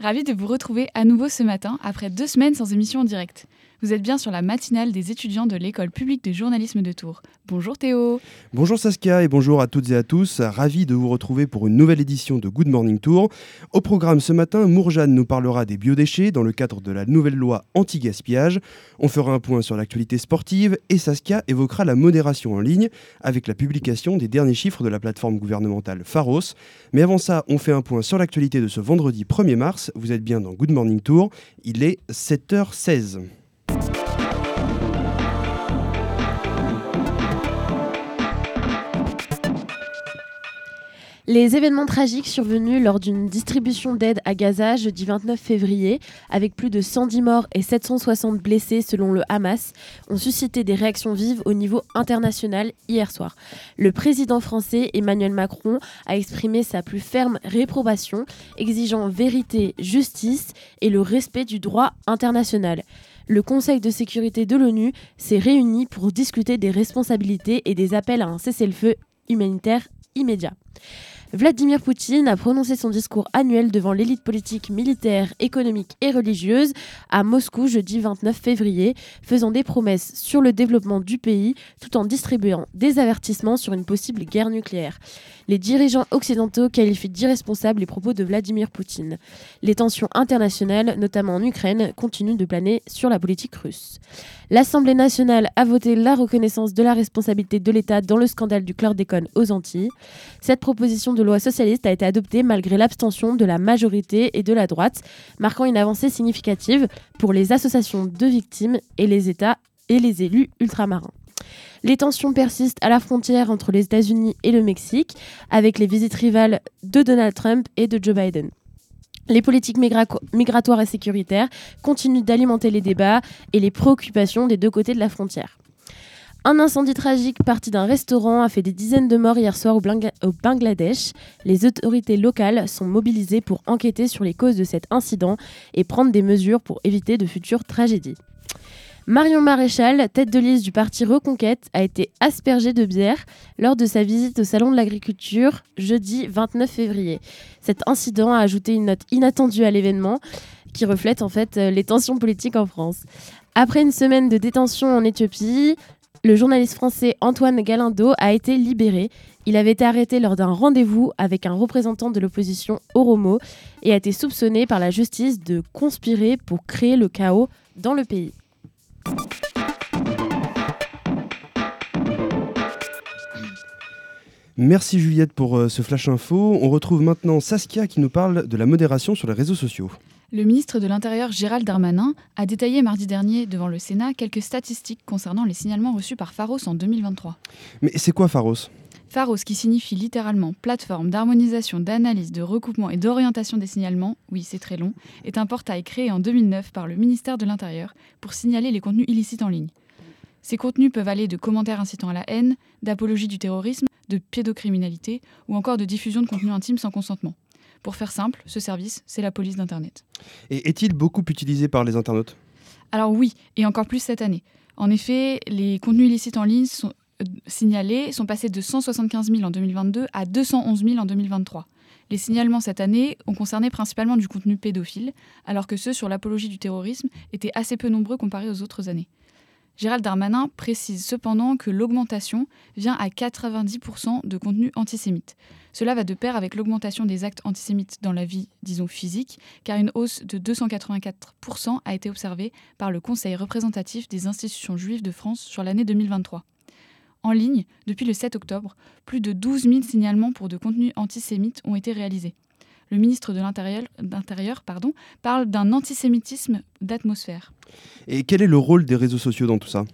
Ravi de vous retrouver à nouveau ce matin après deux semaines sans émission en direct. Vous êtes bien sur la matinale des étudiants de l'école publique de journalisme de Tours. Bonjour Théo. Bonjour Saskia et bonjour à toutes et à tous. Ravi de vous retrouver pour une nouvelle édition de Good Morning Tour. Au programme ce matin, Mourjane nous parlera des biodéchets dans le cadre de la nouvelle loi anti-gaspillage. On fera un point sur l'actualité sportive et Saskia évoquera la modération en ligne avec la publication des derniers chiffres de la plateforme gouvernementale Pharos. Mais avant ça, on fait un point sur l'actualité de ce vendredi 1er mars. Vous êtes bien dans Good Morning Tour. Il est 7h16. Les événements tragiques survenus lors d'une distribution d'aide à Gaza jeudi 29 février, avec plus de 110 morts et 760 blessés selon le Hamas, ont suscité des réactions vives au niveau international hier soir. Le président français Emmanuel Macron a exprimé sa plus ferme réprobation, exigeant vérité, justice et le respect du droit international le Conseil de sécurité de l'ONU s'est réuni pour discuter des responsabilités et des appels à un cessez-le-feu humanitaire immédiat. Vladimir Poutine a prononcé son discours annuel devant l'élite politique, militaire, économique et religieuse à Moscou jeudi 29 février, faisant des promesses sur le développement du pays tout en distribuant des avertissements sur une possible guerre nucléaire. Les dirigeants occidentaux qualifient d'irresponsables les propos de Vladimir Poutine. Les tensions internationales, notamment en Ukraine, continuent de planer sur la politique russe. L'Assemblée nationale a voté la reconnaissance de la responsabilité de l'État dans le scandale du chlordécone aux Antilles. Cette proposition de loi socialiste a été adoptée malgré l'abstention de la majorité et de la droite, marquant une avancée significative pour les associations de victimes et les États et les élus ultramarins. Les tensions persistent à la frontière entre les États-Unis et le Mexique, avec les visites rivales de Donald Trump et de Joe Biden. Les politiques migratoires et sécuritaires continuent d'alimenter les débats et les préoccupations des deux côtés de la frontière. Un incendie tragique parti d'un restaurant a fait des dizaines de morts hier soir au, Bangladesh. Les autorités locales sont mobilisées pour enquêter sur les causes de cet incident et prendre des mesures pour éviter de futures tragédies. Marion Maréchal, tête de liste du parti Reconquête, a été aspergée de bière lors de sa visite au Salon de l'Agriculture jeudi 29 février. Cet incident a ajouté une note inattendue à l'événement qui reflète en fait euh, les tensions politiques en France. Après une semaine de détention en Éthiopie, le journaliste français Antoine Galindo a été libéré. Il avait été arrêté lors d'un rendez-vous avec un représentant de l'opposition Oromo et a été soupçonné par la justice de conspirer pour créer le chaos dans le pays. Merci Juliette pour euh, ce flash info. On retrouve maintenant Saskia qui nous parle de la modération sur les réseaux sociaux. Le ministre de l'Intérieur Gérald Darmanin a détaillé mardi dernier devant le Sénat quelques statistiques concernant les signalements reçus par Pharos en 2023. Mais c'est quoi Pharos? Pharos, qui signifie littéralement plateforme d'harmonisation, d'analyse, de recoupement et d'orientation des signalements, oui c'est très long, est un portail créé en 2009 par le ministère de l'Intérieur pour signaler les contenus illicites en ligne. Ces contenus peuvent aller de commentaires incitant à la haine, d'apologie du terrorisme, de pédocriminalité ou encore de diffusion de contenus intimes sans consentement. Pour faire simple, ce service, c'est la police d'Internet. Et est-il beaucoup utilisé par les internautes? Alors oui, et encore plus cette année. En effet, les contenus illicites en ligne sont, signalés sont passés de 175 000 en 2022 à 211 000 en 2023. Les signalements cette année ont concerné principalement du contenu pédophile, alors que ceux sur l'apologie du terrorisme étaient assez peu nombreux comparés aux autres années. Gérald Darmanin précise cependant que l'augmentation vient à 90% de contenu antisémite. Cela va de pair avec l'augmentation des actes antisémites dans la vie, disons, physique, car une hausse de 284% a été observée par le Conseil représentatif des institutions juives de France sur l'année 2023 en ligne, depuis le 7 octobre, plus de 12 000 signalements pour de contenus antisémites ont été réalisés. Le ministre de l'Intérieur parle d'un antisémitisme d'atmosphère. Et quel est le rôle des réseaux sociaux dans tout ça?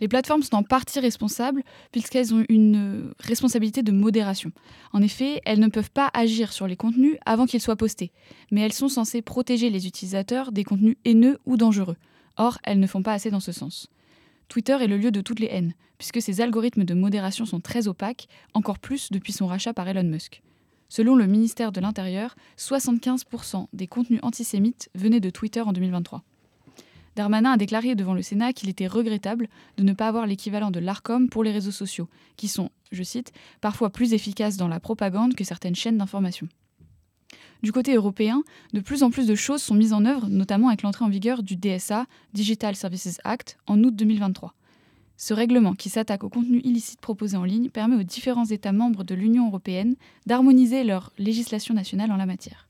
Les plateformes sont en partie responsables puisqu'elles ont une responsabilité de modération. En effet, elles ne peuvent pas agir sur les contenus avant qu'ils soient postés, mais elles sont censées protéger les utilisateurs des contenus haineux ou dangereux. Or, elles ne font pas assez dans ce sens. Twitter est le lieu de toutes les haines, puisque ses algorithmes de modération sont très opaques, encore plus depuis son rachat par Elon Musk. Selon le ministère de l'Intérieur, 75% des contenus antisémites venaient de Twitter en 2023. Darmanin a déclaré devant le Sénat qu'il était regrettable de ne pas avoir l'équivalent de l'ARCOM pour les réseaux sociaux, qui sont, je cite, parfois plus efficaces dans la propagande que certaines chaînes d'information. Du côté européen, de plus en plus de choses sont mises en œuvre, notamment avec l'entrée en vigueur du DSA, Digital Services Act, en août 2023. Ce règlement, qui s'attaque aux contenus illicites proposés en ligne, permet aux différents États membres de l'Union européenne d'harmoniser leur législation nationale en la matière.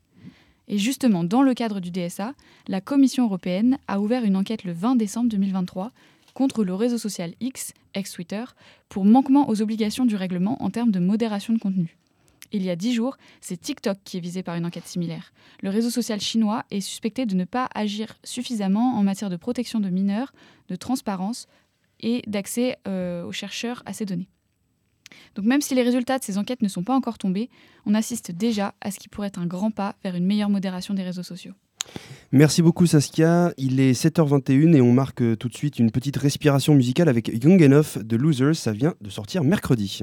Et justement, dans le cadre du DSA, la Commission européenne a ouvert une enquête le 20 décembre 2023 contre le réseau social X, ex-Twitter, pour manquement aux obligations du règlement en termes de modération de contenu. Il y a dix jours, c'est TikTok qui est visé par une enquête similaire. Le réseau social chinois est suspecté de ne pas agir suffisamment en matière de protection de mineurs, de transparence et d'accès euh, aux chercheurs à ces données. Donc même si les résultats de ces enquêtes ne sont pas encore tombés, on assiste déjà à ce qui pourrait être un grand pas vers une meilleure modération des réseaux sociaux. Merci beaucoup Saskia, il est 7h21 et on marque tout de suite une petite respiration musicale avec Young Enough de Losers, ça vient de sortir mercredi.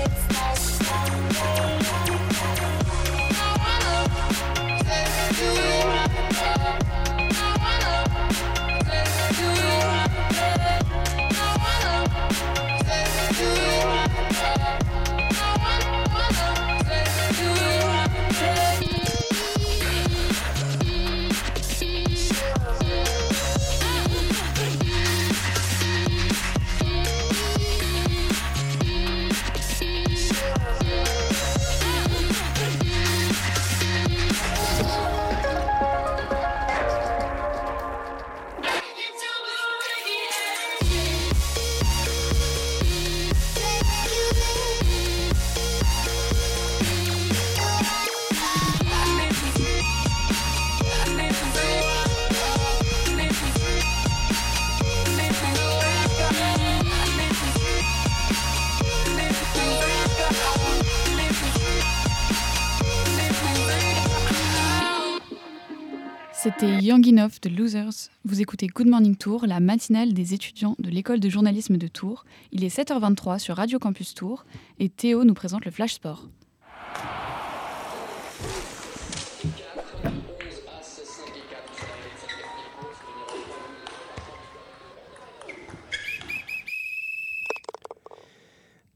Enough de Losers. Vous écoutez Good Morning Tour, la matinale des étudiants de l'école de journalisme de Tours. Il est 7h23 sur Radio Campus Tours et Théo nous présente le Flash Sport.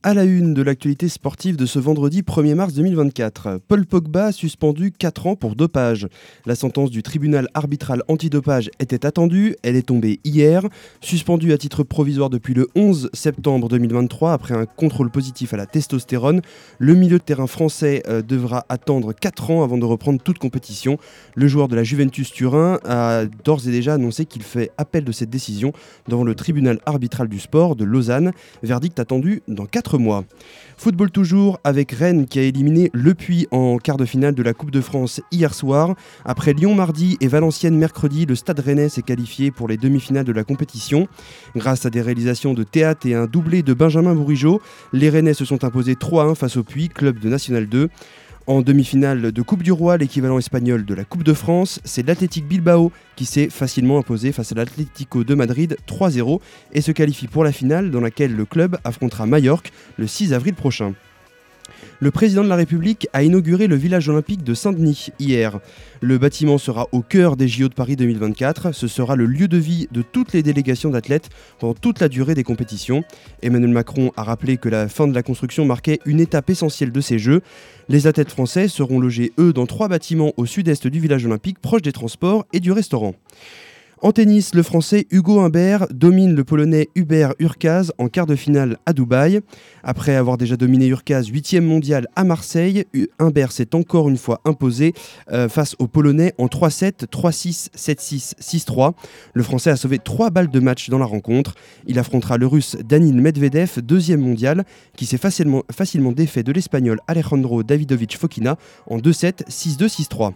À la une de l'actualité sportive de ce vendredi 1er mars 2024, Paul Pogba suspendu 4 ans pour dopage. La sentence du tribunal arbitral antidopage était attendue, elle est tombée hier. Suspendu à titre provisoire depuis le 11 septembre 2023 après un contrôle positif à la testostérone, le milieu de terrain français euh, devra attendre 4 ans avant de reprendre toute compétition. Le joueur de la Juventus Turin a d'ores et déjà annoncé qu'il fait appel de cette décision devant le tribunal arbitral du sport de Lausanne, verdict attendu dans 4 Football toujours avec Rennes qui a éliminé Le Puy en quart de finale de la Coupe de France hier soir. Après Lyon mardi et Valenciennes mercredi, le Stade Rennais s'est qualifié pour les demi-finales de la compétition. Grâce à des réalisations de théâtre et un doublé de Benjamin Bourigeau, les Rennais se sont imposés 3-1 face au Puy, club de National 2. En demi-finale de Coupe du Roi, l'équivalent espagnol de la Coupe de France, c'est l'Athletic Bilbao qui s'est facilement imposé face à l'Atlético de Madrid 3-0 et se qualifie pour la finale dans laquelle le club affrontera Majorque le 6 avril prochain. Le président de la République a inauguré le village olympique de Saint-Denis hier. Le bâtiment sera au cœur des JO de Paris 2024. Ce sera le lieu de vie de toutes les délégations d'athlètes pendant toute la durée des compétitions. Emmanuel Macron a rappelé que la fin de la construction marquait une étape essentielle de ces Jeux. Les athlètes français seront logés, eux, dans trois bâtiments au sud-est du village olympique, proche des transports et du restaurant. En tennis, le français Hugo Humbert domine le polonais Hubert Urkaz en quart de finale à Dubaï. Après avoir déjà dominé Urkaz 8 mondial à Marseille, Humbert s'est encore une fois imposé euh, face au polonais en 3-7, 3-6, 7-6, 6-3. Le français a sauvé 3 balles de match dans la rencontre. Il affrontera le russe Danil Medvedev, deuxième mondial, qui s'est facilement, facilement défait de l'espagnol Alejandro Davidovich Fokina en 2-7, 6-2, 6-3.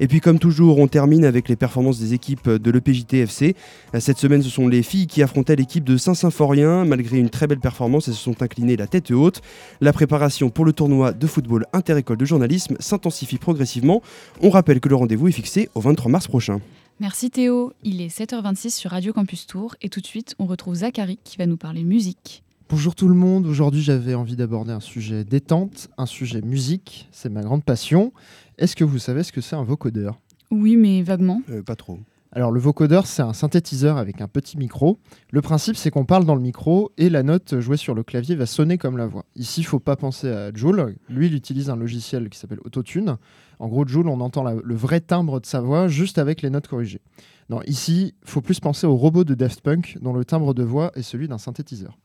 Et puis comme toujours, on termine avec les performances des équipes de l'EPJT TFC. Cette semaine, ce sont les filles qui affrontaient l'équipe de Saint-Symphorien. Malgré une très belle performance, elles se sont inclinées la tête haute. La préparation pour le tournoi de football interécole de journalisme s'intensifie progressivement. On rappelle que le rendez-vous est fixé au 23 mars prochain. Merci Théo, il est 7h26 sur Radio Campus Tour et tout de suite on retrouve Zachary qui va nous parler musique. Bonjour tout le monde, aujourd'hui j'avais envie d'aborder un sujet détente, un sujet musique, c'est ma grande passion. Est-ce que vous savez ce que c'est un vocodeur? Oui mais vaguement. Euh, pas trop. Alors le vocodeur, c'est un synthétiseur avec un petit micro. Le principe, c'est qu'on parle dans le micro et la note jouée sur le clavier va sonner comme la voix. Ici, il faut pas penser à Joule. Lui, il utilise un logiciel qui s'appelle Autotune. En gros, Joule, on entend le vrai timbre de sa voix juste avec les notes corrigées. Non, ici, il faut plus penser au robot de Daft Punk dont le timbre de voix est celui d'un synthétiseur.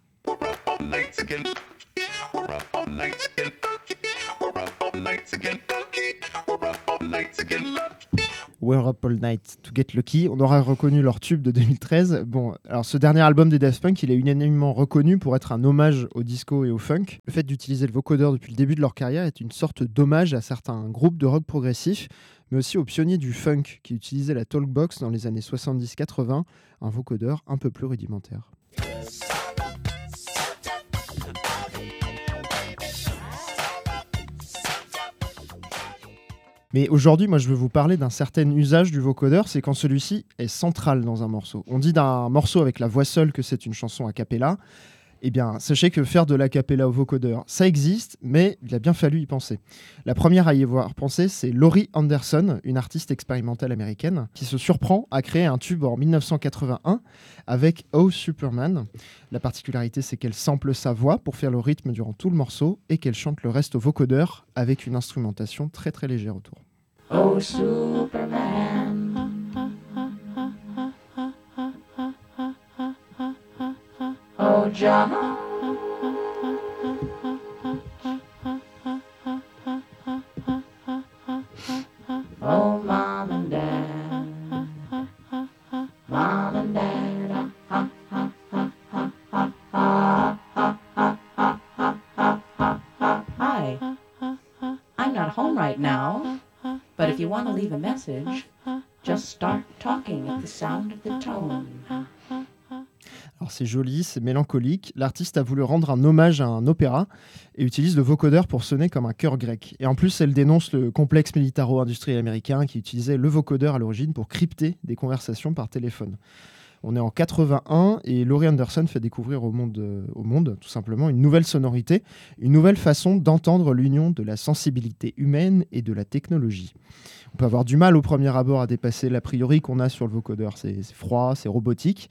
We're Up All Night to Get Lucky. On aura reconnu leur tube de 2013. Bon, alors ce dernier album des Daft Punk, il est unanimement reconnu pour être un hommage au disco et au funk. Le fait d'utiliser le vocodeur depuis le début de leur carrière est une sorte d'hommage à certains groupes de rock progressif, mais aussi aux pionniers du funk qui utilisaient la talkbox dans les années 70-80, un vocodeur un peu plus rudimentaire. Mais aujourd'hui, moi, je veux vous parler d'un certain usage du vocodeur, c'est quand celui-ci est central dans un morceau. On dit d'un morceau avec la voix seule que c'est une chanson a cappella. Eh bien, sachez que faire de la cappella au vocodeur, ça existe, mais il a bien fallu y penser. La première à y avoir pensé, c'est Laurie Anderson, une artiste expérimentale américaine, qui se surprend à créer un tube en 1981 avec Oh Superman. La particularité, c'est qu'elle sample sa voix pour faire le rythme durant tout le morceau et qu'elle chante le reste au vocodeur avec une instrumentation très très légère autour. Oh Superman. Oh John. Oh mom and dad. Mom and dad. Hi. I'm not home right now, but if you want to leave a message, just start talking at the sound of the tone. C'est joli, c'est mélancolique. L'artiste a voulu rendre un hommage à un opéra et utilise le vocodeur pour sonner comme un chœur grec. Et en plus, elle dénonce le complexe militaro-industriel américain qui utilisait le vocodeur à l'origine pour crypter des conversations par téléphone. On est en 81 et Laurie Anderson fait découvrir au monde, au monde tout simplement une nouvelle sonorité, une nouvelle façon d'entendre l'union de la sensibilité humaine et de la technologie. On peut avoir du mal au premier abord à dépasser l'a priori qu'on a sur le vocodeur. C'est froid, c'est robotique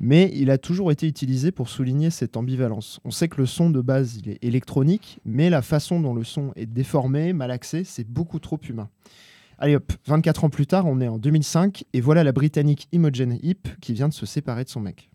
mais il a toujours été utilisé pour souligner cette ambivalence. On sait que le son de base, il est électronique, mais la façon dont le son est déformé, malaxé, c'est beaucoup trop humain. Allez hop, 24 ans plus tard, on est en 2005, et voilà la Britannique Imogen Heap qui vient de se séparer de son mec.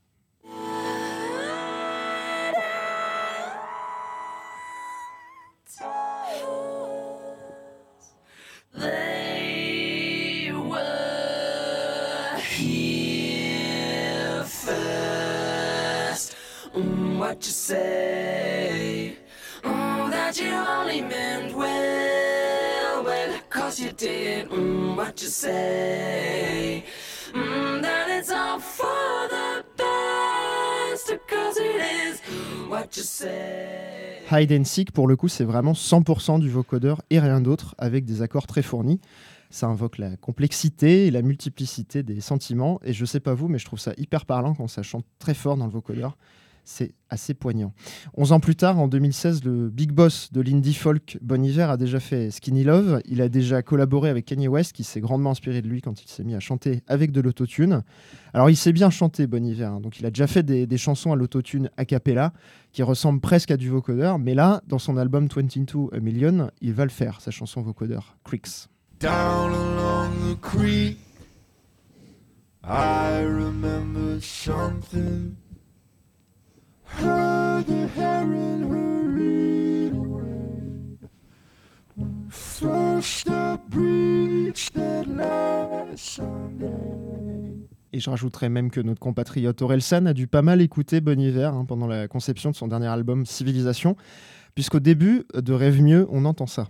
What you say. Hide and Seek, pour le coup, c'est vraiment 100% du vocodeur et rien d'autre, avec des accords très fournis. Ça invoque la complexité et la multiplicité des sentiments. Et je sais pas vous, mais je trouve ça hyper parlant quand ça chante très fort dans le vocodeur. C'est assez poignant. 11 ans plus tard, en 2016, le big boss de l'indie folk Bon Iver a déjà fait Skinny Love. Il a déjà collaboré avec Kanye West, qui s'est grandement inspiré de lui quand il s'est mis à chanter avec de l'autotune. Alors, il sait bien chanter Bon Iver, hein. donc il a déjà fait des, des chansons à l'autotune a cappella qui ressemblent presque à du vocodeur. Mais là, dans son album 22 A Million, il va le faire, sa chanson vocodeur, Creeks. Down along the creek, I remember something. Et je rajouterais même que notre compatriote Orelsan a dû pas mal écouter Bon Hiver hein, pendant la conception de son dernier album Civilisation, puisqu'au début de Rêve mieux, on entend ça.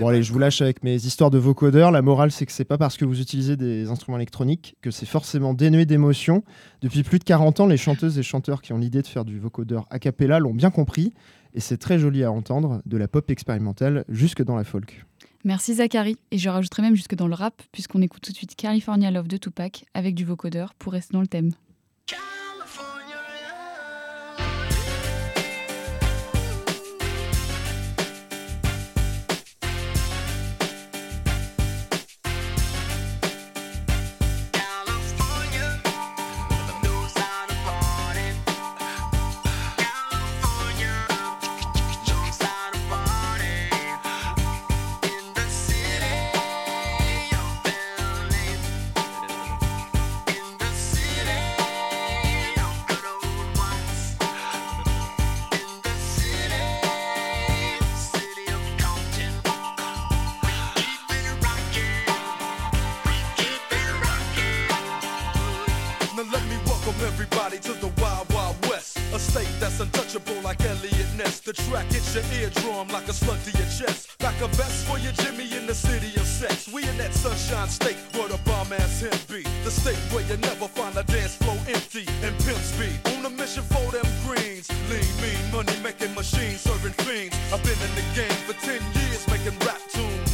Bon allez, je vous lâche avec mes histoires de vocodeurs. La morale, c'est que c'est pas parce que vous utilisez des instruments électroniques que c'est forcément dénué d'émotion. Depuis plus de 40 ans, les chanteuses et chanteurs qui ont l'idée de faire du vocodeur a cappella l'ont bien compris. Et c'est très joli à entendre, de la pop expérimentale jusque dans la folk. Merci Zachary. Et je rajouterai même jusque dans le rap, puisqu'on écoute tout de suite California Love de Tupac avec du vocodeur pour rester dans le thème. Welcome everybody to the Wild Wild West. A state that's untouchable like Elliot Ness. The track hits your eardrum like a slug to your chest. Like a vest for your Jimmy in the city of sex. We in that sunshine state where the bomb ass him be. The state where you never find a dance floor empty and pimp speed. On a mission for them greens. Lean, mean, money making machines serving fiends. I've been in the game for 10 years making rap tunes.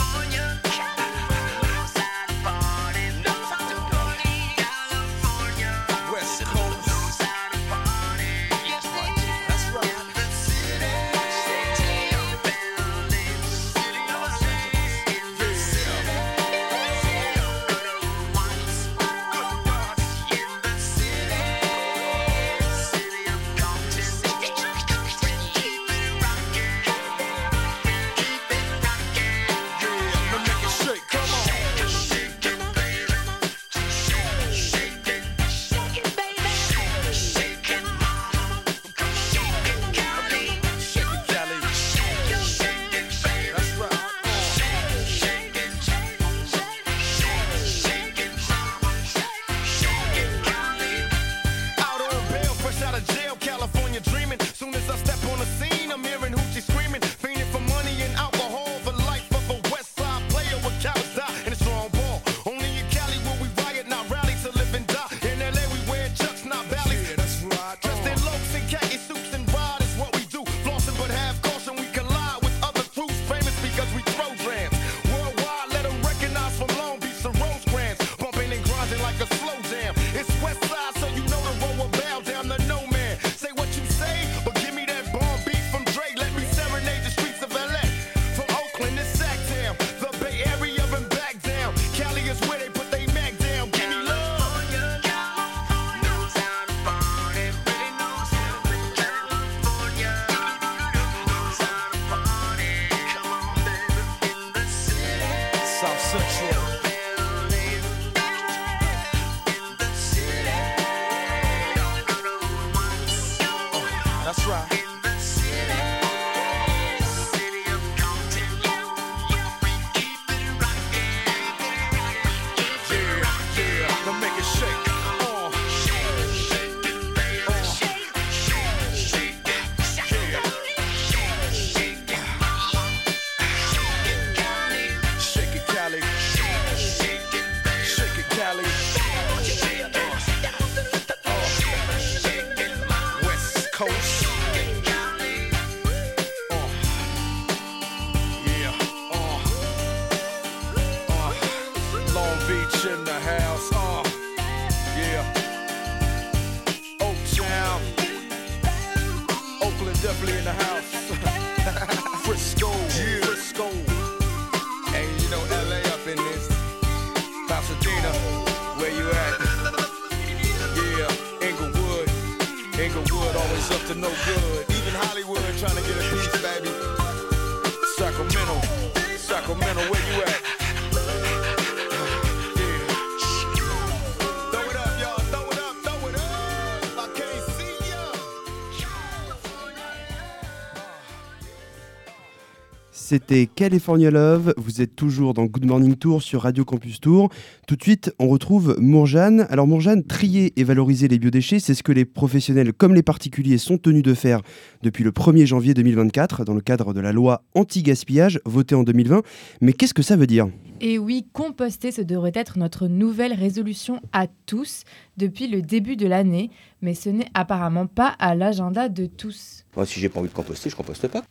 C'était California Love. Vous êtes toujours dans Good Morning Tour sur Radio Campus Tour. Tout de suite, on retrouve Mourjane. Alors, Mourjane, trier et valoriser les biodéchets, c'est ce que les professionnels comme les particuliers sont tenus de faire depuis le 1er janvier 2024 dans le cadre de la loi anti-gaspillage votée en 2020. Mais qu'est-ce que ça veut dire? Et oui, composter, ce devrait être notre nouvelle résolution à tous depuis le début de l'année, mais ce n'est apparemment pas à l'agenda de tous. Moi, si j'ai pas envie de composter, je composte pas.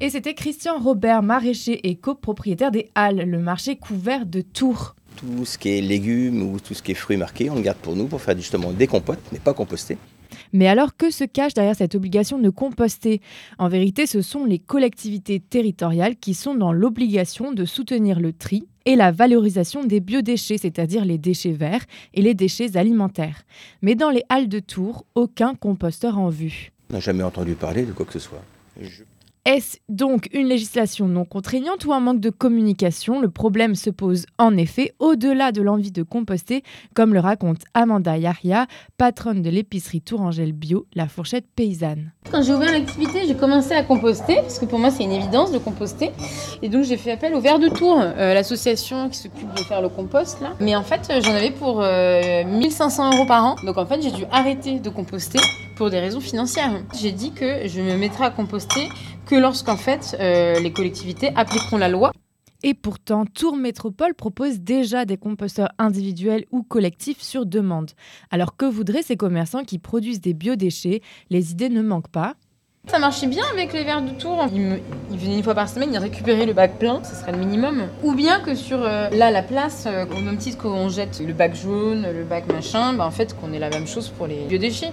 Et c'était Christian Robert, maraîcher et copropriétaire des Halles, le marché couvert de Tours. Tout ce qui est légumes ou tout ce qui est fruits marqués, on le garde pour nous pour faire justement des compotes, mais pas composter. Mais alors que se cache derrière cette obligation de composter? En vérité, ce sont les collectivités territoriales qui sont dans l'obligation de soutenir le tri et la valorisation des biodéchets, c'est-à-dire les déchets verts et les déchets alimentaires. Mais dans les halles de Tours, aucun composteur en vue. On n'a jamais entendu parler de quoi que ce soit. Je- Est-ce donc une législation non contraignante ou un manque de communication? Le problème se pose en effet au-delà de l'envie de composter, comme le raconte Amanda Yahya, patronne de l'épicerie Tourangelle Bio, la fourchette paysanne. Quand j'ai ouvert l'activité, j'ai commencé à composter, parce que pour moi c'est une évidence de composter. Et donc j'ai fait appel au Verre de Tours, euh, l'association qui s'occupe de faire le compost. Mais en fait euh, j'en avais pour euh, 1500 euros par an. Donc en fait j'ai dû arrêter de composter pour des raisons financières. J'ai dit que je me mettrais à composter que lorsqu'en fait euh, les collectivités appliqueront la loi. Et pourtant, Tours Métropole propose déjà des composteurs individuels ou collectifs sur demande. Alors que voudraient ces commerçants qui produisent des biodéchets? Les idées ne manquent pas. Ça marchait bien avec les verres de tour. Ils, me- ils venaient une fois par semaine, ils récupéraient le bac plein, ce serait le minimum. Ou bien que sur euh, là la place, euh, au même titre qu'on jette le bac jaune, le bac machin, bah, en fait qu'on ait la même chose pour les biodéchets.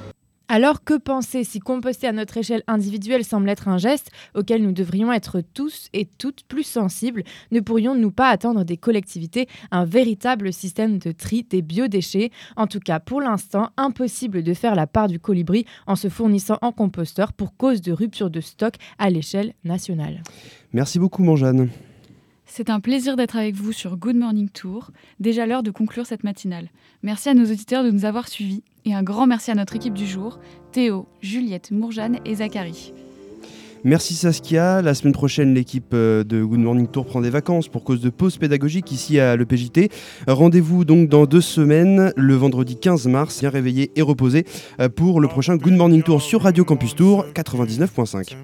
Alors que penser si composter à notre échelle individuelle semble être un geste auquel nous devrions être tous et toutes plus sensibles, ne pourrions-nous pas attendre des collectivités un véritable système de tri des biodéchets? En tout cas, pour l'instant, impossible de faire la part du colibri en se fournissant en composteur pour cause de rupture de stock à l'échelle nationale. Merci beaucoup, Mourjane. C'est un plaisir d'être avec vous sur Good Morning Tour. Déjà l'heure de conclure cette matinale. Merci à nos auditeurs de nous avoir suivis et un grand merci à notre équipe du jour, Théo, Juliette, Mourjane et Zachary. Merci Saskia. La semaine prochaine, l'équipe euh, de Good Morning Tour prend des vacances pour cause de pause pédagogique ici à l'EPJT. Rendez-vous donc dans deux semaines, le vendredi 15 mars, bien réveillé et reposé, euh, pour le prochain Good Morning Tour sur Radio Campus Tour 99.5.